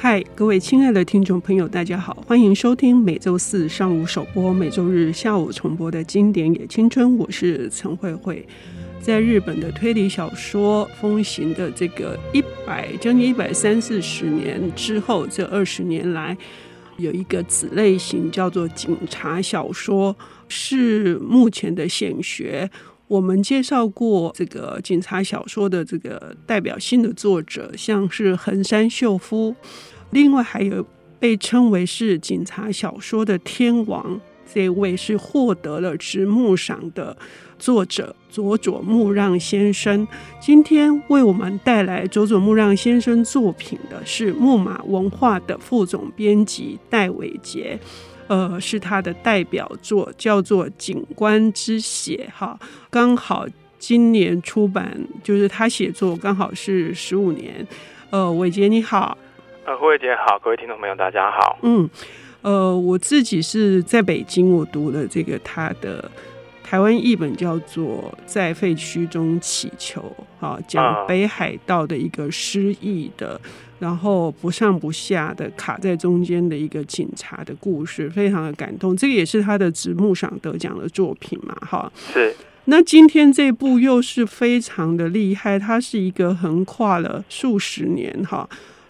嗨，各位亲爱的听众朋友，大家好，欢迎收听每周四上午首播、每周日下午重播的经典也青春。我是陈慧慧。在日本的推理小说风行的这个一百将近一百三四十年之后，这二十年来，有一个子类型叫做警察小说，是目前的显学。我们介绍过这个警察小说的这个代表性的作者，像是横山秀夫，另外还有被称为是警察小说的天王，这位是获得了直木赏的作者佐佐木让先生。今天为我们带来佐佐木让先生作品的是木马文化的副总编辑戴伟杰。呃，是他的代表作，叫做《景观之血》哈，刚好今年出版，就是他写作刚好是十五年。呃，伟杰你好，呃，慧姐好，各位听众朋友大家好。嗯，呃，我自己是在北京，我读了这个他的台湾译本，叫做《在废墟中祈求》，哈，讲北海道的一个失忆的。然后不上不下的卡在中间的一个警察的故事，非常的感动。这个也是他的直木赏得奖的作品嘛，哈。是。那今天这部又是非常的厉害，它是一个横跨了数十年哈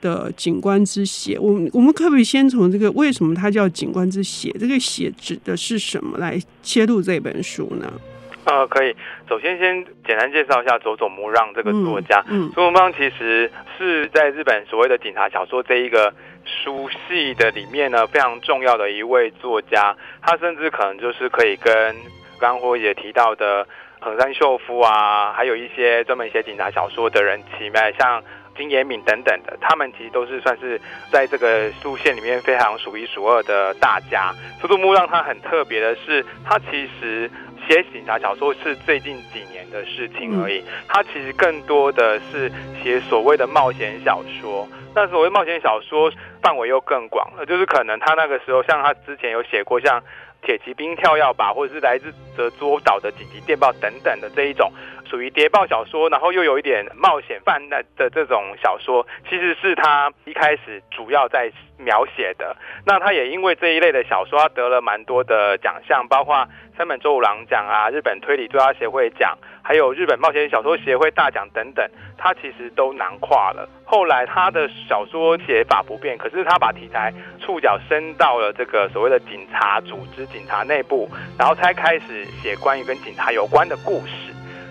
的警官之血。我们我们可不可以先从这个为什么它叫警官之血？这个血指的是什么来切入这本书呢？呃，可以。首先，先简单介绍一下佐佐木让这个作家。嗯，佐佐木让其实是在日本所谓的警察小说这一个书系的里面呢，非常重要的一位作家。他甚至可能就是可以跟刚刚也提到的横山秀夫啊，还有一些专门写警察小说的人，起码像金野敏等等的，他们其实都是算是在这个路线里面非常数一数二的大家。佐佐木让他很特别的是，他其实。写警察小说是最近几年的事情而已，他其实更多的是写所谓的冒险小说。那所谓冒险小说范围又更广了，就是可能他那个时候，像他之前有写过像《铁骑兵跳跃吧》或者是来自泽州岛的紧急电报等等的这一种属于谍报小说，然后又有一点冒险犯难的这种小说，其实是他一开始主要在描写的。那他也因为这一类的小说，他得了蛮多的奖项，包括。三本周五郎奖啊，日本推理作家协会奖，还有日本冒险小说协会大奖等等，他其实都囊括了。后来他的小说写法不变，可是他把题材触角伸到了这个所谓的警察组织、警察内部，然后才开始写关于跟警察有关的故事。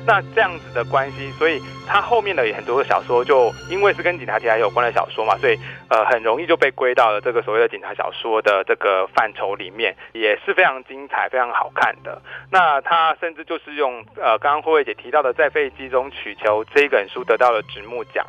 那这样子的关系，所以他后面的很多的小说，就因为是跟警察题材有关的小说嘛，所以呃很容易就被归到了这个所谓的警察小说的这个范畴里面，也是非常精彩、非常好看的。那他甚至就是用呃刚刚慧慧姐提到的《在废墟中取求》这一本书得到了直木奖。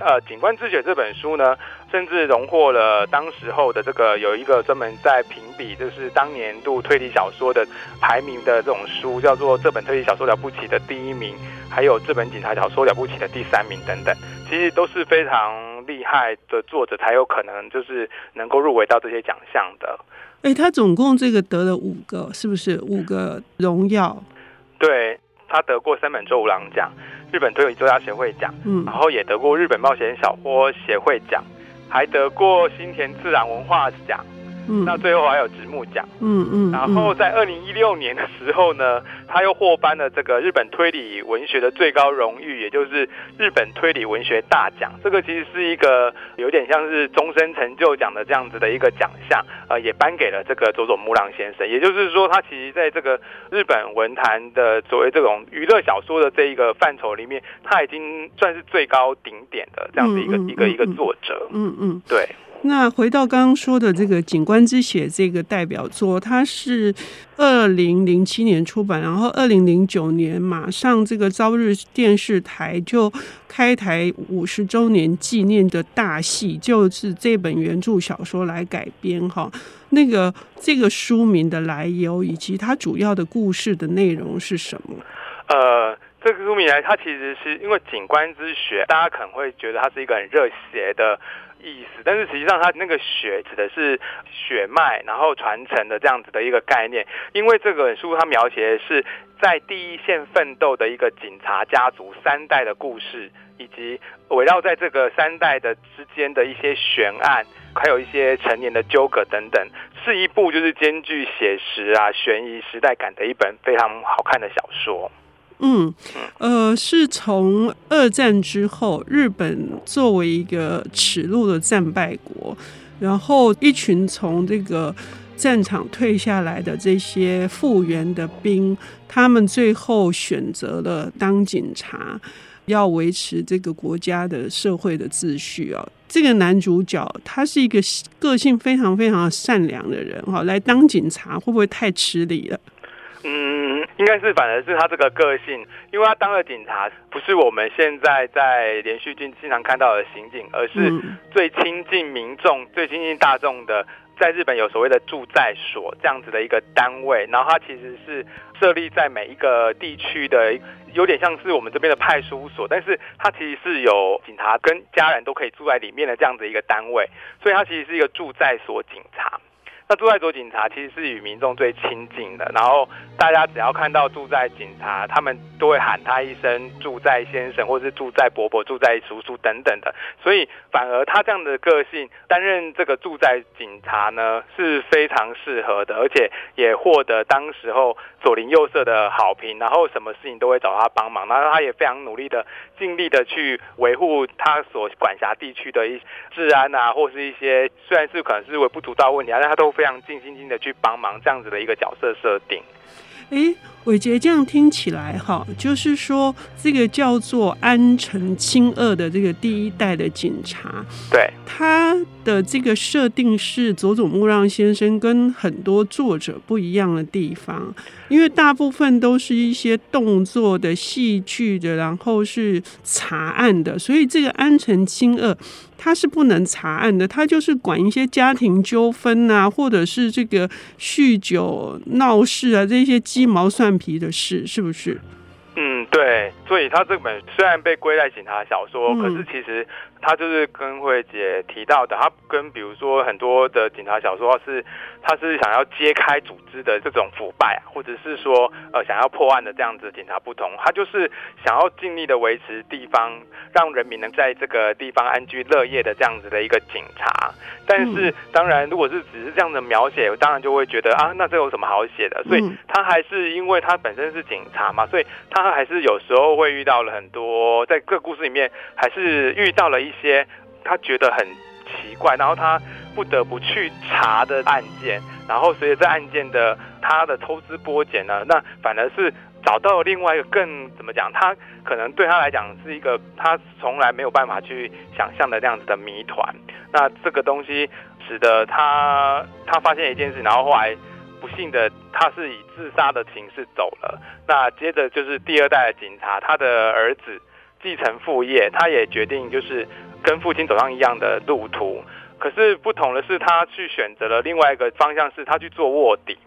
呃，《警官之血》这本书呢，甚至荣获了当时候的这个有一个专门在评比，就是当年度推理小说的排名的这种书，叫做《这本推理小说了不起的第一名》，还有《这本警察小说了不起的第三名》等等，其实都是非常厉害的作者才有可能就是能够入围到这些奖项的。哎，他总共这个得了五个，是不是五个荣耀？对，他得过三本周五郎奖。日本推理作家协会奖，嗯，然后也得过日本冒险小说协会奖，还得过新田自然文化奖。嗯，那最后还有直木奖，嗯嗯，然后在二零一六年的时候呢，他又获颁了这个日本推理文学的最高荣誉，也就是日本推理文学大奖。这个其实是一个有点像是终身成就奖的这样子的一个奖项，呃，也颁给了这个佐佐木朗先生。也就是说，他其实在这个日本文坛的所谓这种娱乐小说的这一个范畴里面，他已经算是最高顶点的这样子一个一个一个作者。嗯嗯，对。那回到刚刚说的这个《警官之血》这个代表作，它是二零零七年出版，然后二零零九年马上这个朝日电视台就开台五十周年纪念的大戏，就是这本原著小说来改编哈。那个这个书名的来由以及它主要的故事的内容是什么？呃。这个书名来，它其实是因为景观之血，大家可能会觉得它是一个很热血的意思，但是实际上它那个血指的是血脉，然后传承的这样子的一个概念。因为这本书它描写的是在第一线奋斗的一个警察家族三代的故事，以及围绕在这个三代的之间的一些悬案，还有一些成年的纠葛等等，是一部就是兼具写实啊、悬疑、时代感的一本非常好看的小说。嗯，呃，是从二战之后，日本作为一个耻辱的战败国，然后一群从这个战场退下来的这些复员的兵，他们最后选择了当警察，要维持这个国家的社会的秩序啊。这个男主角他是一个个性非常非常善良的人，哈，来当警察会不会太吃力了？嗯，应该是反而是他这个个性，因为他当了警察，不是我们现在在连续剧经常看到的刑警，而是最亲近民众、最亲近大众的。在日本有所谓的住在所这样子的一个单位，然后它其实是设立在每一个地区的，有点像是我们这边的派出所，但是它其实是有警察跟家人都可以住在里面的这样子一个单位，所以它其实是一个住在所警察。那住在所警察其实是与民众最亲近的，然后大家只要看到住在警察，他们都会喊他一声“住在先生”或是“住在伯伯”、“住在叔叔”等等的，所以反而他这样的个性担任这个住在警察呢是非常适合的，而且也获得当时候左邻右舍的好评，然后什么事情都会找他帮忙，然后他也非常努力的尽力的去维护他所管辖地区的一治安啊，或是一些虽然是可能是微不足道问题啊，但他都。非常尽心尽的去帮忙，这样子的一个角色设定。哎，伟杰，这样听起来哈，就是说这个叫做安城清二的这个第一代的警察，对他的这个设定是佐佐木让先生跟很多作者不一样的地方，因为大部分都是一些动作的、戏剧的，然后是查案的，所以这个安城清二。他是不能查案的，他就是管一些家庭纠纷啊，或者是这个酗酒闹事啊，这些鸡毛蒜皮的事，是不是？所以他这本虽然被归在警察小说，嗯、可是其实他就是跟慧姐提到的，他跟比如说很多的警察小说是，他是想要揭开组织的这种腐败，或者是说呃想要破案的这样子的警察不同，他就是想要尽力的维持地方，让人民能在这个地方安居乐业的这样子的一个警察。但是当然，如果是只是这样的描写，我当然就会觉得啊，那这有什么好写的？所以他还是因为他本身是警察嘛，所以他还是有时候会遇到了很多，在各故事里面还是遇到了一些他觉得很奇怪，然后他不得不去查的案件，然后随着这案件的他的抽丝剥茧呢，那反而是找到了另外一个更怎么讲？他可能对他来讲是一个他从来没有办法去想象的这样子的谜团。那这个东西使得他他发现一件事，然后后来不幸的他是以自杀的形式走了。那接着就是第二代的警察，他的儿子继承父业，他也决定就是跟父亲走上一样的路途。可是不同的是，他去选择了另外一个方向，是他去做卧底。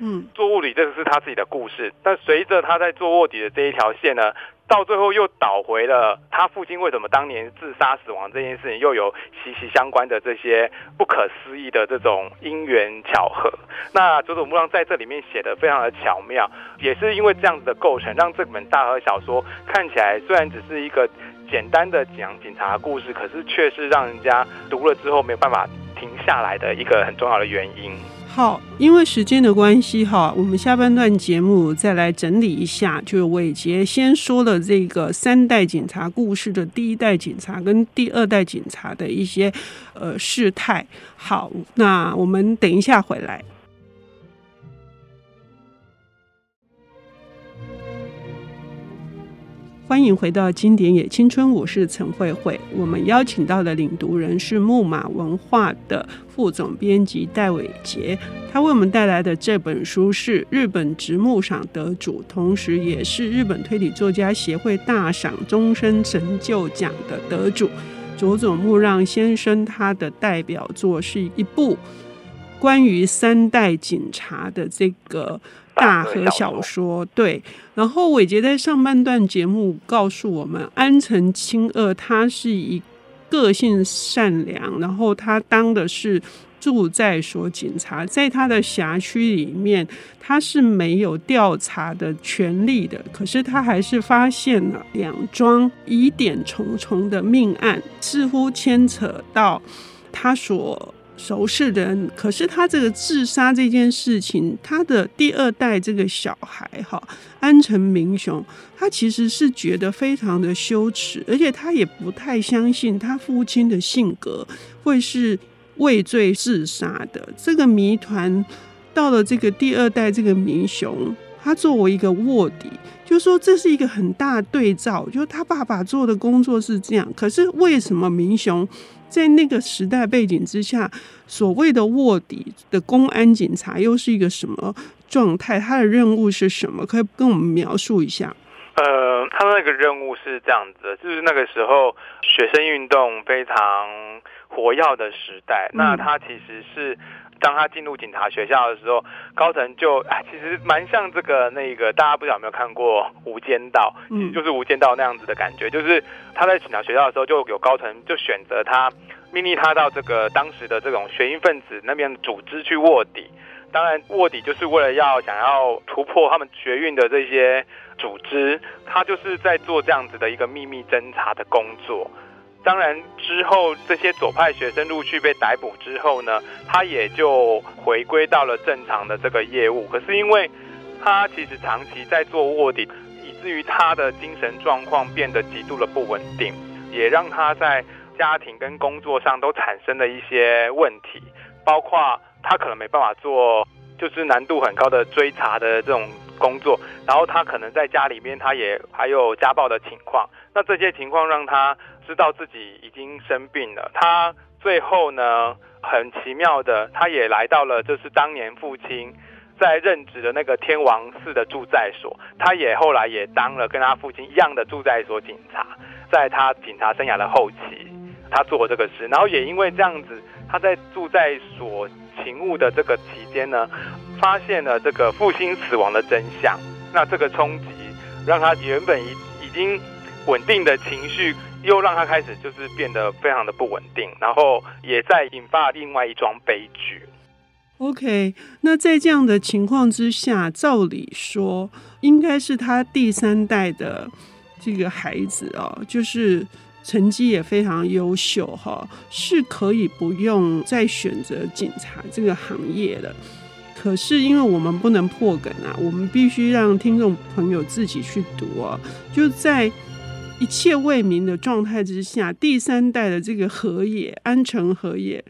嗯，做卧底这个是他自己的故事。但随着他在做卧底的这一条线呢，到最后又倒回了他父亲为什么当年自杀死亡这件事情，又有息息相关的这些不可思议的这种因缘巧合。那佐佐木让在这里面写得非常的巧妙，也是因为这样子的构成，让这本大河小说看起来虽然只是一个简单的讲警察故事，可是却是让人家读了之后没有办法停下来的一个很重要的原因。好，因为时间的关系，哈，我们下半段节目再来整理一下。就是伟杰先说了这个三代警察故事的第一代警察跟第二代警察的一些呃事态。好，那我们等一下回来。欢迎回到《经典也青春》，我是陈慧慧。我们邀请到的领读人是木马文化的副总编辑戴伟杰，他为我们带来的这本书是日本直木赏得主，同时也是日本推理作家协会大赏终身成就奖的得主佐佐木让先生。他的代表作是一部关于三代警察的这个。大河小说。对，然后伟杰在上半段节目告诉我们，安城清二他是一个性善良，然后他当的是。住在所警察，在他的辖区里面，他是没有调查的权利的。可是他还是发现了两桩疑点重重的命案，似乎牵扯到他所熟识的人。可是他这个自杀这件事情，他的第二代这个小孩哈，安藤明雄，他其实是觉得非常的羞耻，而且他也不太相信他父亲的性格会是。畏罪自杀的这个谜团，到了这个第二代这个明雄，他作为一个卧底，就说这是一个很大对照，就他爸爸做的工作是这样，可是为什么明雄在那个时代背景之下，所谓的卧底的公安警察又是一个什么状态？他的任务是什么？可以跟我们描述一下？呃，他那个任务是这样子，就是那个时候学生运动非常。活跃的时代，那他其实是当他进入警察学校的时候，高层就哎，其实蛮像这个那个，大家不知道有没有看过《无间道》，嗯，就是《无间道》那样子的感觉，就是他在警察学校的时候，就有高层就选择他，命令他到这个当时的这种学运分子那边组织去卧底。当然，卧底就是为了要想要突破他们学运的这些组织，他就是在做这样子的一个秘密侦查的工作。当然，之后这些左派学生陆续被逮捕之后呢，他也就回归到了正常的这个业务。可是因为他其实长期在做卧底，以至于他的精神状况变得极度的不稳定，也让他在家庭跟工作上都产生了一些问题，包括他可能没办法做就是难度很高的追查的这种工作，然后他可能在家里面他也还有家暴的情况，那这些情况让他。知道自己已经生病了，他最后呢，很奇妙的，他也来到了就是当年父亲在任职的那个天王寺的住在所，他也后来也当了跟他父亲一样的住在所警察，在他警察生涯的后期，他做这个事，然后也因为这样子，他在住在所勤务的这个期间呢，发现了这个父亲死亡的真相，那这个冲击让他原本已已经稳定的情绪。又让他开始就是变得非常的不稳定，然后也在引发另外一桩悲剧。OK，那在这样的情况之下，照理说应该是他第三代的这个孩子哦，就是成绩也非常优秀哈，是可以不用再选择警察这个行业的。可是因为我们不能破梗啊，我们必须让听众朋友自己去读啊，就在。一切未明的状态之下，第三代的这个河野安城河野，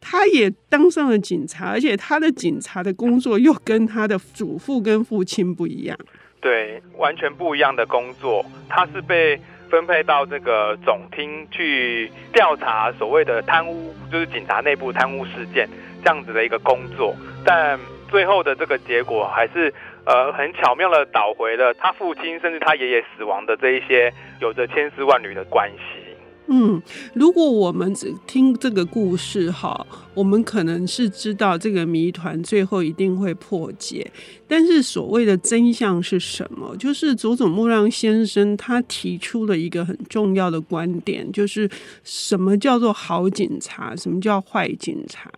他也当上了警察，而且他的警察的工作又跟他的祖父跟父亲不一样，对，完全不一样的工作。他是被分配到这个总厅去调查所谓的贪污，就是警察内部贪污事件这样子的一个工作，但最后的这个结果还是。呃，很巧妙的导回了他父亲甚至他爷爷死亡的这一些有着千丝万缕的关系。嗯，如果我们只听这个故事哈，我们可能是知道这个谜团最后一定会破解。但是所谓的真相是什么？就是佐佐木让先生他提出了一个很重要的观点，就是什么叫做好警察，什么叫坏警察，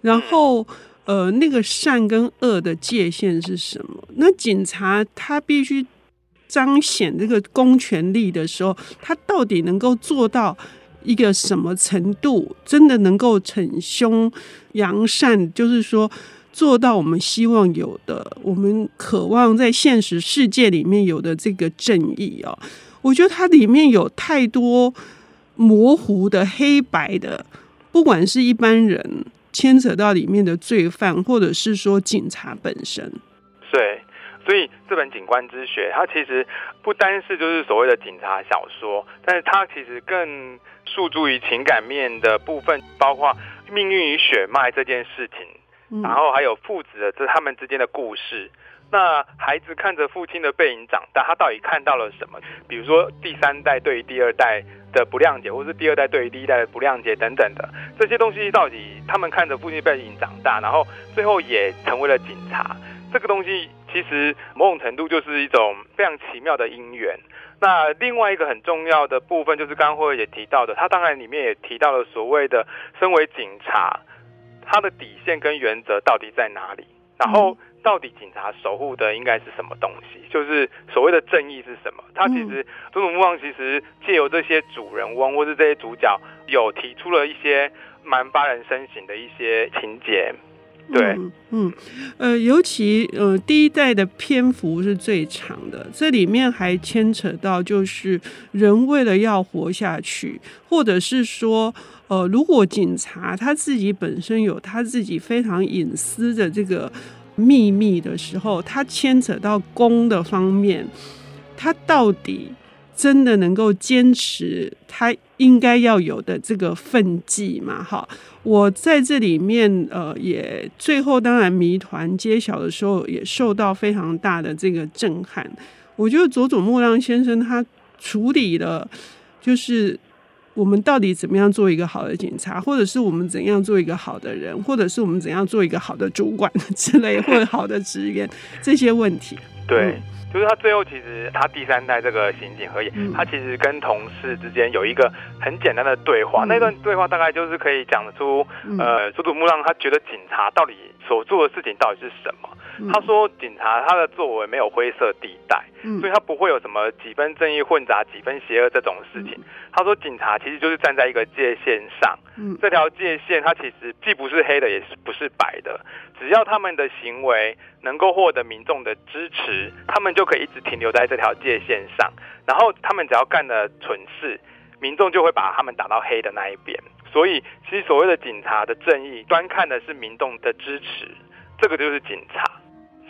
然后。呃，那个善跟恶的界限是什么？那警察他必须彰显这个公权力的时候，他到底能够做到一个什么程度？真的能够惩凶扬善，就是说做到我们希望有的，我们渴望在现实世界里面有的这个正义哦。我觉得它里面有太多模糊的、黑白的，不管是一般人。牵扯到里面的罪犯，或者是说警察本身，对，所以这本《警官之血》它其实不单是就是所谓的警察小说，但是它其实更诉诸于情感面的部分，包括命运与血脉这件事情，嗯、然后还有父子的这他们之间的故事。那孩子看着父亲的背影长大，他到底看到了什么？比如说第三代对于第二代的不谅解，或是第二代对于第一代的不谅解等等的这些东西，到底他们看着父亲背影长大，然后最后也成为了警察。这个东西其实某种程度就是一种非常奇妙的因缘。那另外一个很重要的部分，就是刚刚慧慧也提到的，他当然里面也提到了所谓的身为警察，他的底线跟原则到底在哪里？然后到底警察守护的应该是什么东西？就是所谓的正义是什么？他其实佐佐木望其实借由这些主人翁或是这些主角，有提出了一些蛮发人深省的一些情节。对，嗯，嗯，呃，尤其呃，第一代的篇幅是最长的，这里面还牵扯到就是人为了要活下去，或者是说，呃，如果警察他自己本身有他自己非常隐私的这个秘密的时候，他牵扯到公的方面，他到底真的能够坚持他应该要有的这个分际吗？哈。我在这里面，呃，也最后当然谜团揭晓的时候，也受到非常大的这个震撼。我觉得佐佐木亮先生他处理了，就是我们到底怎么样做一个好的警察，或者是我们怎样做一个好的人，或者是我们怎样做一个好的主管之类，或者好的职员这些问题。对。嗯就是他最后其实他第三代这个刑警河野，他其实跟同事之间有一个很简单的对话，那段对话大概就是可以讲出，呃，佐佐木让他觉得警察到底所做的事情到底是什么。他说警察他的作为没有灰色地带，所以他不会有什么几分正义混杂几分邪恶这种事情。他说警察其实就是站在一个界线上，这条界线它其实既不是黑的也是不是白的，只要他们的行为能够获得民众的支持，他们就可以一直停留在这条界线上。然后他们只要干了蠢事，民众就会把他们打到黑的那一边。所以其实所谓的警察的正义，端看的是民众的支持，这个就是警察。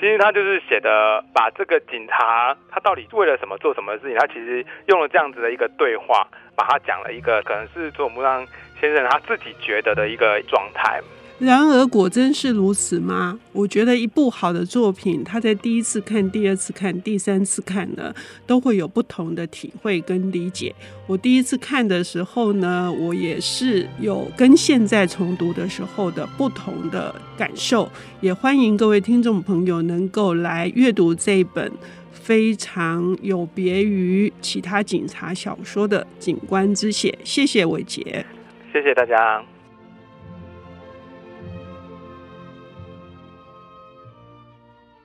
其实他就是写的，把这个警察他到底为了什么做什么事情，他其实用了这样子的一个对话，把他讲了一个可能是佐木让先生他自己觉得的一个状态。然而，果真是如此吗？我觉得一部好的作品，他在第一次看、第二次看、第三次看呢，都会有不同的体会跟理解。我第一次看的时候呢，我也是有跟现在重读的时候的不同的感受。也欢迎各位听众朋友能够来阅读这一本非常有别于其他警察小说的《警官之血》。谢谢伟杰，谢谢大家。